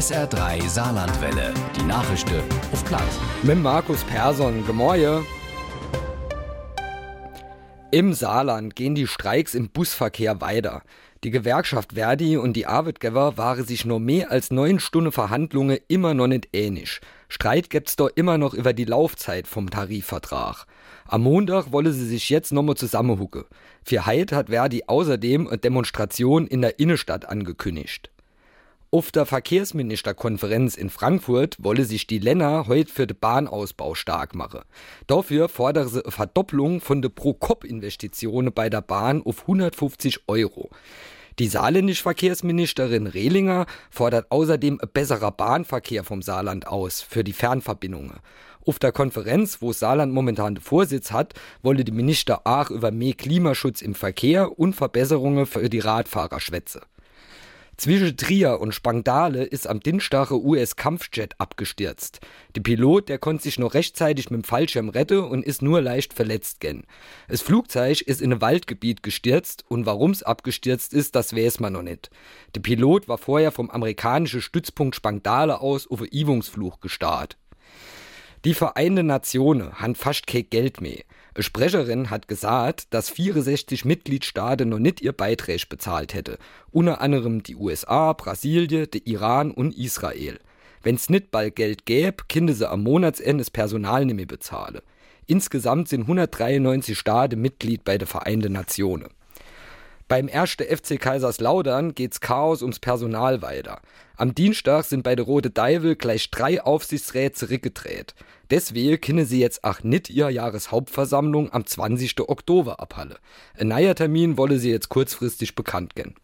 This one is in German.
SR3 Saarlandwelle. Die Nachrichten auf Platt. Mit Markus Persson. Gemäue. Im Saarland gehen die Streiks im Busverkehr weiter. Die Gewerkschaft Verdi und die Arbeitgeber waren sich nur mehr als neun Stunden Verhandlungen immer noch nicht ähnlich. Streit gibt's doch immer noch über die Laufzeit vom Tarifvertrag. Am Montag wolle sie sich jetzt nochmal zusammenhucken. Für Heid hat Verdi außerdem eine Demonstration in der Innenstadt angekündigt. Auf der Verkehrsministerkonferenz in Frankfurt wolle sich die Länder heute für den Bahnausbau stark machen. Dafür fordere sie eine Verdopplung von den Pro-Kopf-Investitionen bei der Bahn auf 150 Euro. Die saarländische Verkehrsministerin Rehlinger fordert außerdem besserer Bahnverkehr vom Saarland aus für die Fernverbindungen. Auf der Konferenz, wo Saarland momentan den Vorsitz hat, wolle die Minister auch über mehr Klimaschutz im Verkehr und Verbesserungen für die Radfahrer schwätzen. Zwischen Trier und Spangdale ist am Dienstag ein US-Kampfjet abgestürzt. Der Pilot, der konnte sich noch rechtzeitig mit dem Fallschirm retten und ist nur leicht verletzt gen. Das Flugzeug ist in ein Waldgebiet gestürzt und warum's abgestürzt ist, das weiß man noch nicht. Der Pilot war vorher vom amerikanischen Stützpunkt Spangdale aus auf einen Übungsflug gestartet. Die Vereinten Nationen haben fast kein Geld mehr. Eine Sprecherin hat gesagt, dass 64 Mitgliedstaaten noch nicht ihr Beitrag bezahlt hätte. Unter anderem die USA, Brasilien, der Iran und Israel. Wenn's nicht bald Geld gäbe, könnte sie am Monatsende das Personal nicht mehr bezahlen. Insgesamt sind 193 Staaten Mitglied bei der Vereinten Nationen. Beim 1. FC Kaiserslautern geht's Chaos ums Personal weiter. Am Dienstag sind bei der Rote Deivel gleich drei Aufsichtsräte zurückgedreht. Deswegen können sie jetzt auch nicht ihre Jahreshauptversammlung am 20. Oktober abhalten. Ein neuer Termin wolle sie jetzt kurzfristig bekannt geben.